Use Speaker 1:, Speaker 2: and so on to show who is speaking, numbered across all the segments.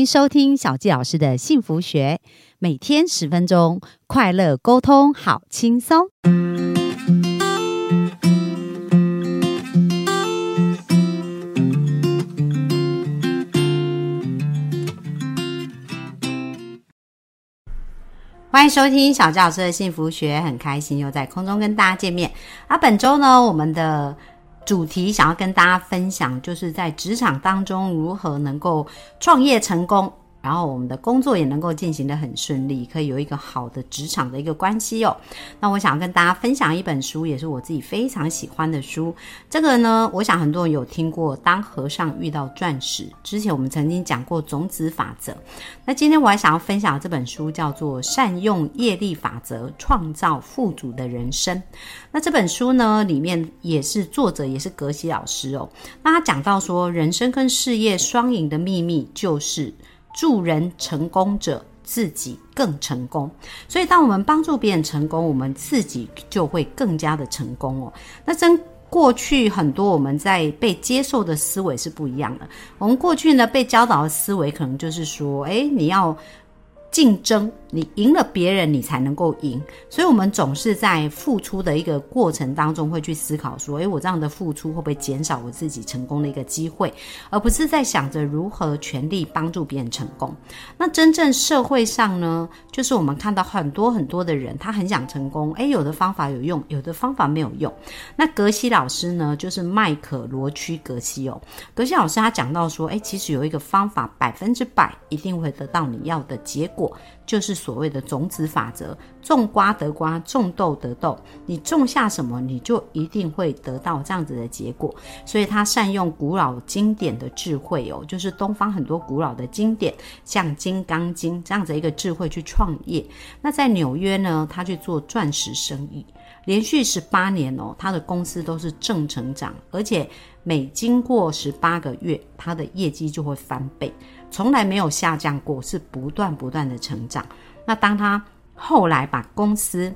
Speaker 1: 迎收听小纪老师的幸福学，每天十分钟，快乐沟通，好轻松。欢迎收听小纪老师的幸福学，很开心又在空中跟大家见面。而本周呢，我们的主题想要跟大家分享，就是在职场当中如何能够创业成功。然后我们的工作也能够进行的很顺利，可以有一个好的职场的一个关系哦。那我想要跟大家分享一本书，也是我自己非常喜欢的书。这个呢，我想很多人有听过《当和尚遇到钻石》，之前我们曾经讲过种子法则。那今天我还想要分享这本书，叫做《善用业力法则创造富足的人生》。那这本书呢，里面也是作者也是格西老师哦。那他讲到说，人生跟事业双赢的秘密就是。助人成功者自己更成功，所以当我们帮助别人成功，我们自己就会更加的成功哦。那跟过去很多我们在被接受的思维是不一样的。我们过去呢被教导的思维可能就是说，诶，你要竞争。你赢了别人，你才能够赢。所以，我们总是在付出的一个过程当中，会去思考说：，诶，我这样的付出会不会减少我自己成功的一个机会？而不是在想着如何全力帮助别人成功。那真正社会上呢，就是我们看到很多很多的人，他很想成功，诶，有的方法有用，有的方法没有用。那格西老师呢，就是麦可罗区格西哦。格西老师他讲到说：，诶，其实有一个方法，百分之百一定会得到你要的结果。就是所谓的种子法则，种瓜得瓜，种豆得豆。你种下什么，你就一定会得到这样子的结果。所以他善用古老经典的智慧哦，就是东方很多古老的经典，像《金刚经》这样子一个智慧去创业。那在纽约呢，他去做钻石生意，连续十八年哦，他的公司都是正成长，而且每经过十八个月，他的业绩就会翻倍。从来没有下降过，是不断不断的成长。那当他后来把公司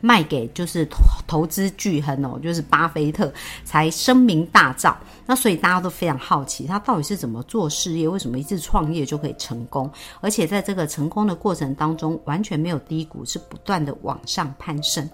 Speaker 1: 卖给就是投资巨亨哦，就是巴菲特，才声名大噪。那所以大家都非常好奇，他到底是怎么做事业？为什么一次创业就可以成功？而且在这个成功的过程当中，完全没有低谷，是不断的往上攀升。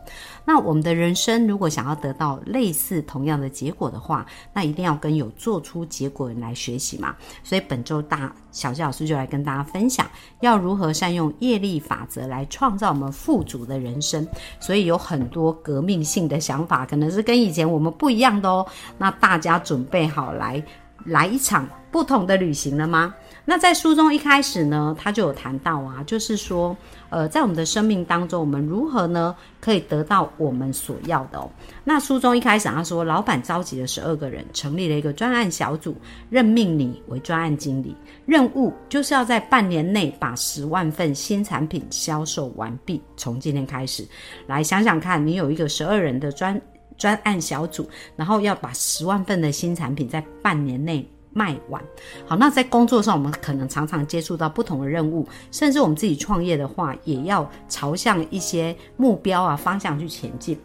Speaker 1: 那我们的人生如果想要得到类似同样的结果的话，那一定要跟有做出结果人来学习嘛。所以本周大小谢老师就来跟大家分享，要如何善用业力法则来创造我们富足的人生。所所以有很多革命性的想法，可能是跟以前我们不一样的哦。那大家准备。好，来来一场不同的旅行了吗？那在书中一开始呢，他就有谈到啊，就是说，呃，在我们的生命当中，我们如何呢，可以得到我们所要的哦？那书中一开始他说，老板召集了十二个人，成立了一个专案小组，任命你为专案经理，任务就是要在半年内把十万份新产品销售完毕。从今天开始，来想想看，你有一个十二人的专。专案小组，然后要把十万份的新产品在半年内卖完。好，那在工作上，我们可能常常接触到不同的任务，甚至我们自己创业的话，也要朝向一些目标啊方向去前进。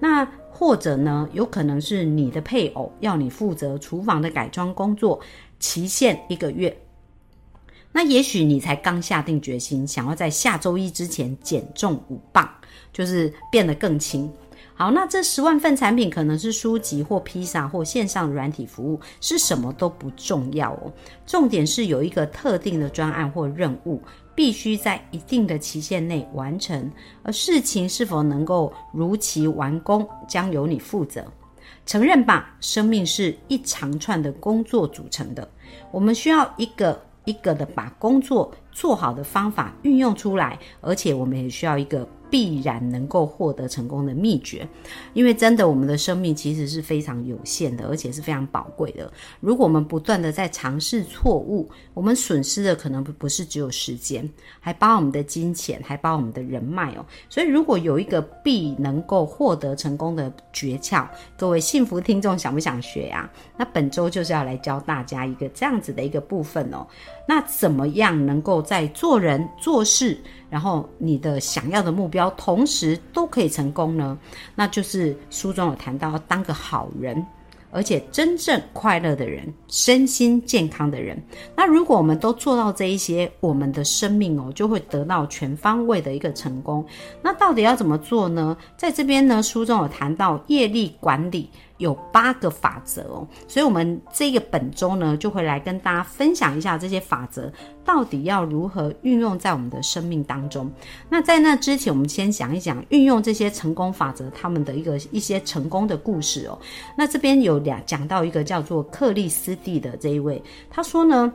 Speaker 1: 那或者呢，有可能是你的配偶要你负责厨房的改装工作，期限一个月。那也许你才刚下定决心，想要在下周一之前减重五磅，就是变得更轻。好，那这十万份产品可能是书籍或披萨或线上软体服务，是什么都不重要哦。重点是有一个特定的专案或任务，必须在一定的期限内完成，而事情是否能够如期完工，将由你负责。承认吧，生命是一长串的工作组成的，我们需要一个一个的把工作做好的方法运用出来，而且我们也需要一个。必然能够获得成功的秘诀，因为真的，我们的生命其实是非常有限的，而且是非常宝贵的。如果我们不断的在尝试错误，我们损失的可能不是只有时间，还包我们的金钱，还包我们的人脉哦。所以，如果有一个必能够获得成功的诀窍，各位幸福听众想不想学呀？那本周就是要来教大家一个这样子的一个部分哦。那怎么样能够在做人做事？然后你的想要的目标同时都可以成功呢？那就是书中有谈到，当个好人，而且真正快乐的人，身心健康的人。那如果我们都做到这一些，我们的生命哦就会得到全方位的一个成功。那到底要怎么做呢？在这边呢，书中有谈到业力管理。有八个法则哦，所以我们这个本周呢，就会来跟大家分享一下这些法则到底要如何运用在我们的生命当中。那在那之前，我们先讲一讲运用这些成功法则他们的一个一些成功的故事哦。那这边有两讲到一个叫做克利斯蒂的这一位，他说呢，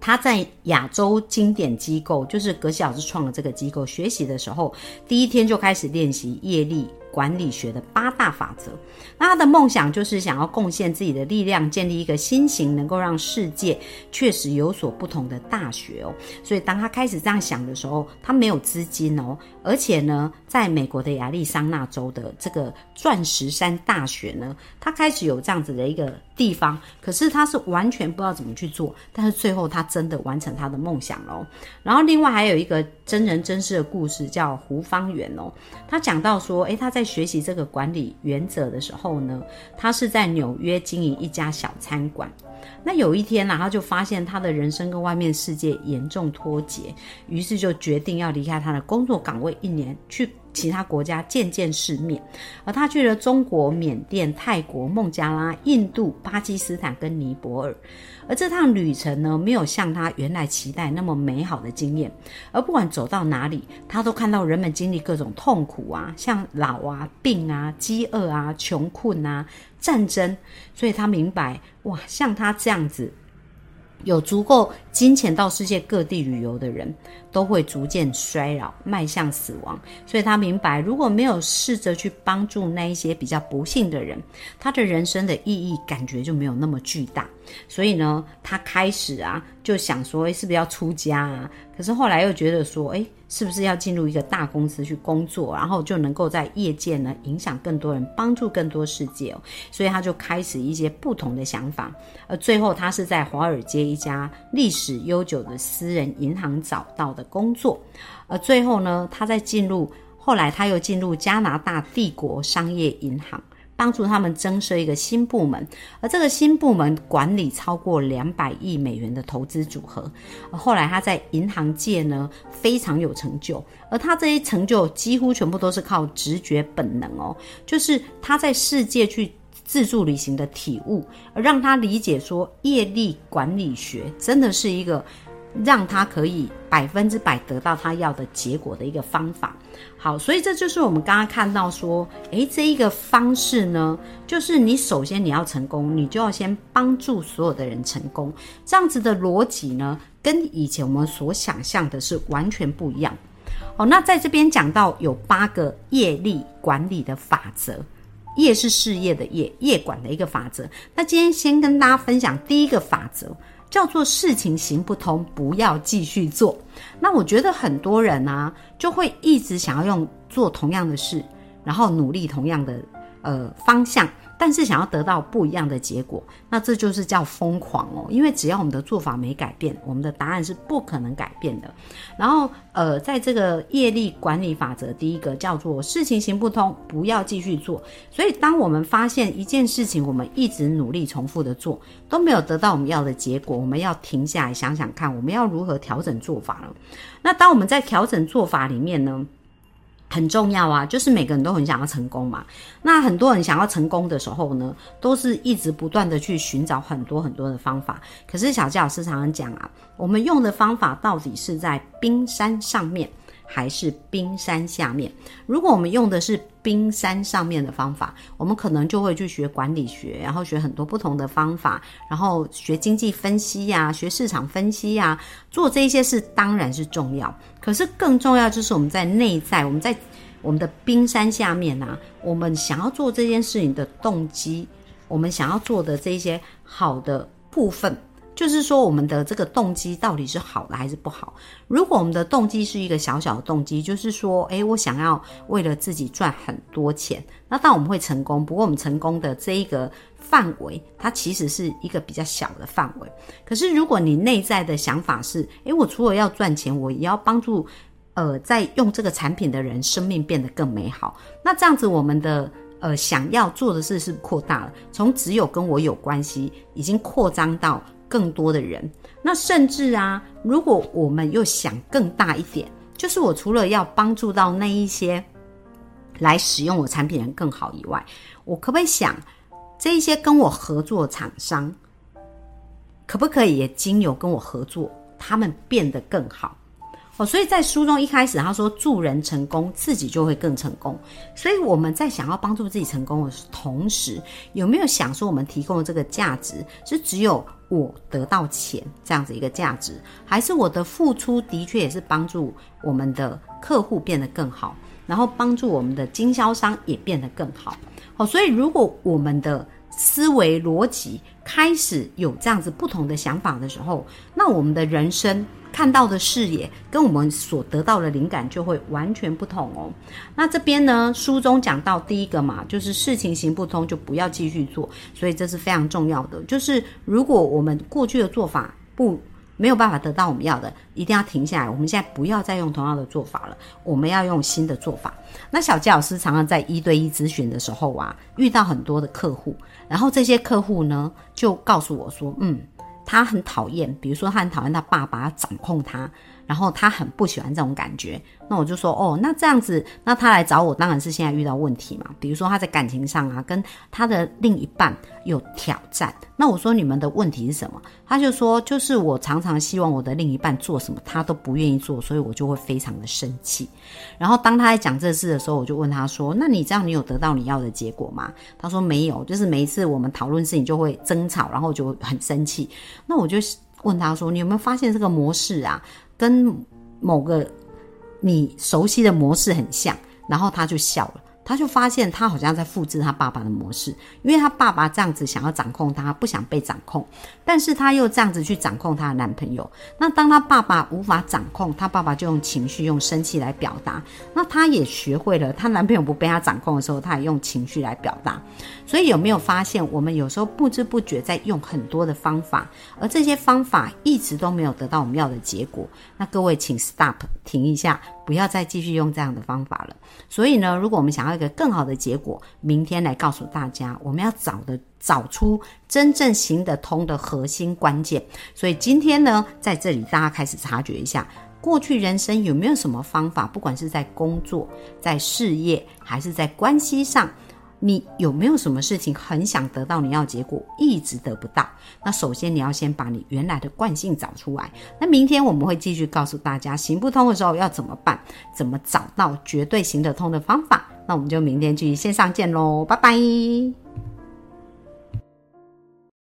Speaker 1: 他在亚洲经典机构，就是格西老师创的这个机构学习的时候，第一天就开始练习业力。管理学的八大法则，那他的梦想就是想要贡献自己的力量，建立一个新型能够让世界确实有所不同的大学哦。所以当他开始这样想的时候，他没有资金哦，而且呢，在美国的亚利桑那州的这个钻石山大学呢，他开始有这样子的一个地方，可是他是完全不知道怎么去做，但是最后他真的完成他的梦想喽。然后另外还有一个真人真事的故事，叫胡方圆哦，他讲到说，诶，他在学习这个管理原则的时候呢，他是在纽约经营一家小餐馆。那有一天呢，他就发现他的人生跟外面世界严重脱节，于是就决定要离开他的工作岗位一年，去其他国家见见世面。而他去了中国、缅甸、泰国、孟加拉、印度、巴基斯坦跟尼泊尔。而这趟旅程呢，没有像他原来期待那么美好的经验。而不管走到哪里，他都看到人们经历各种痛苦啊，像老啊、病啊、饥饿啊、穷困啊、战争。所以他明白，哇，像他这样子。有足够金钱到世界各地旅游的人，都会逐渐衰老，迈向死亡。所以他明白，如果没有试着去帮助那一些比较不幸的人，他的人生的意义感觉就没有那么巨大。所以呢，他开始啊，就想说，诶，是不是要出家啊？可是后来又觉得说，诶，是不是要进入一个大公司去工作，然后就能够在业界呢影响更多人，帮助更多世界哦？所以他就开始一些不同的想法。而最后，他是在华尔街一家历史悠久的私人银行找到的工作。而最后呢，他在进入，后来他又进入加拿大帝国商业银行。帮助他们增设一个新部门，而这个新部门管理超过两百亿美元的投资组合。后来他在银行界呢非常有成就，而他这些成就几乎全部都是靠直觉本能哦，就是他在世界去自助旅行的体悟，而让他理解说业力管理学真的是一个。让他可以百分之百得到他要的结果的一个方法。好，所以这就是我们刚刚看到说，诶，这一个方式呢，就是你首先你要成功，你就要先帮助所有的人成功。这样子的逻辑呢，跟以前我们所想象的是完全不一样。好，那在这边讲到有八个业力管理的法则，业是事业的业，业管的一个法则。那今天先跟大家分享第一个法则。叫做事情行不通，不要继续做。那我觉得很多人啊，就会一直想要用做同样的事，然后努力同样的呃方向。但是想要得到不一样的结果，那这就是叫疯狂哦。因为只要我们的做法没改变，我们的答案是不可能改变的。然后，呃，在这个业力管理法则，第一个叫做事情行不通，不要继续做。所以，当我们发现一件事情，我们一直努力重复的做，都没有得到我们要的结果，我们要停下来想想看，我们要如何调整做法了。那当我们在调整做法里面呢？很重要啊，就是每个人都很想要成功嘛。那很多人想要成功的时候呢，都是一直不断的去寻找很多很多的方法。可是小教老师常常讲啊，我们用的方法到底是在冰山上面。还是冰山下面。如果我们用的是冰山上面的方法，我们可能就会去学管理学，然后学很多不同的方法，然后学经济分析呀，学市场分析呀，做这些事当然是重要。可是更重要就是我们在内在，我们在我们的冰山下面啊，我们想要做这件事情的动机，我们想要做的这些好的部分。就是说，我们的这个动机到底是好的还是不好？如果我们的动机是一个小小的动机，就是说，诶，我想要为了自己赚很多钱，那当然我们会成功。不过，我们成功的这一个范围，它其实是一个比较小的范围。可是，如果你内在的想法是，诶，我除了要赚钱，我也要帮助，呃，在用这个产品的人生命变得更美好，那这样子，我们的。呃想要做的事是扩大了，从只有跟我有关系，已经扩张到更多的人。那甚至啊，如果我们又想更大一点，就是我除了要帮助到那一些来使用我产品人更好以外，我可不可以想这一些跟我合作厂商，可不可以也经由跟我合作，他们变得更好？哦，所以在书中一开始他说助人成功，自己就会更成功。所以我们在想要帮助自己成功的同时，有没有想说我们提供的这个价值是只有我得到钱这样子一个价值，还是我的付出的确也是帮助我们的客户变得更好，然后帮助我们的经销商也变得更好？哦，所以如果我们的思维逻辑开始有这样子不同的想法的时候，那我们的人生。看到的视野跟我们所得到的灵感就会完全不同哦。那这边呢，书中讲到第一个嘛，就是事情行不通就不要继续做，所以这是非常重要的。就是如果我们过去的做法不没有办法得到我们要的，一定要停下来。我们现在不要再用同样的做法了，我们要用新的做法。那小杰老师常常在一对一咨询的时候啊，遇到很多的客户，然后这些客户呢就告诉我说，嗯。他很讨厌，比如说他很讨厌他爸爸掌控他，然后他很不喜欢这种感觉。那我就说，哦，那这样子，那他来找我当然是现在遇到问题嘛。比如说他在感情上啊，跟他的另一半有挑战。那我说你们的问题是什么？他就说，就是我常常希望我的另一半做什么，他都不愿意做，所以我就会非常的生气。然后当他在讲这事的时候，我就问他说，那你这样你有得到你要的结果吗？他说没有，就是每一次我们讨论事情就会争吵，然后就很生气。那我就问他说，你有没有发现这个模式啊，跟某个你熟悉的模式很像？然后他就笑了。他就发现他好像在复制他爸爸的模式，因为他爸爸这样子想要掌控他，不想被掌控，但是他又这样子去掌控他的男朋友。那当他爸爸无法掌控，他爸爸就用情绪、用生气来表达。那他也学会了，他男朋友不被他掌控的时候，他也用情绪来表达。所以有没有发现，我们有时候不知不觉在用很多的方法，而这些方法一直都没有得到我们要的结果？那各位请 stop 停一下。不要再继续用这样的方法了。所以呢，如果我们想要一个更好的结果，明天来告诉大家，我们要找的找出真正行得通的核心关键。所以今天呢，在这里大家开始察觉一下，过去人生有没有什么方法，不管是在工作、在事业，还是在关系上。你有没有什么事情很想得到你要结果，一直得不到？那首先你要先把你原来的惯性找出来。那明天我们会继续告诉大家，行不通的时候要怎么办？怎么找到绝对行得通的方法？那我们就明天继续线上见喽，拜拜。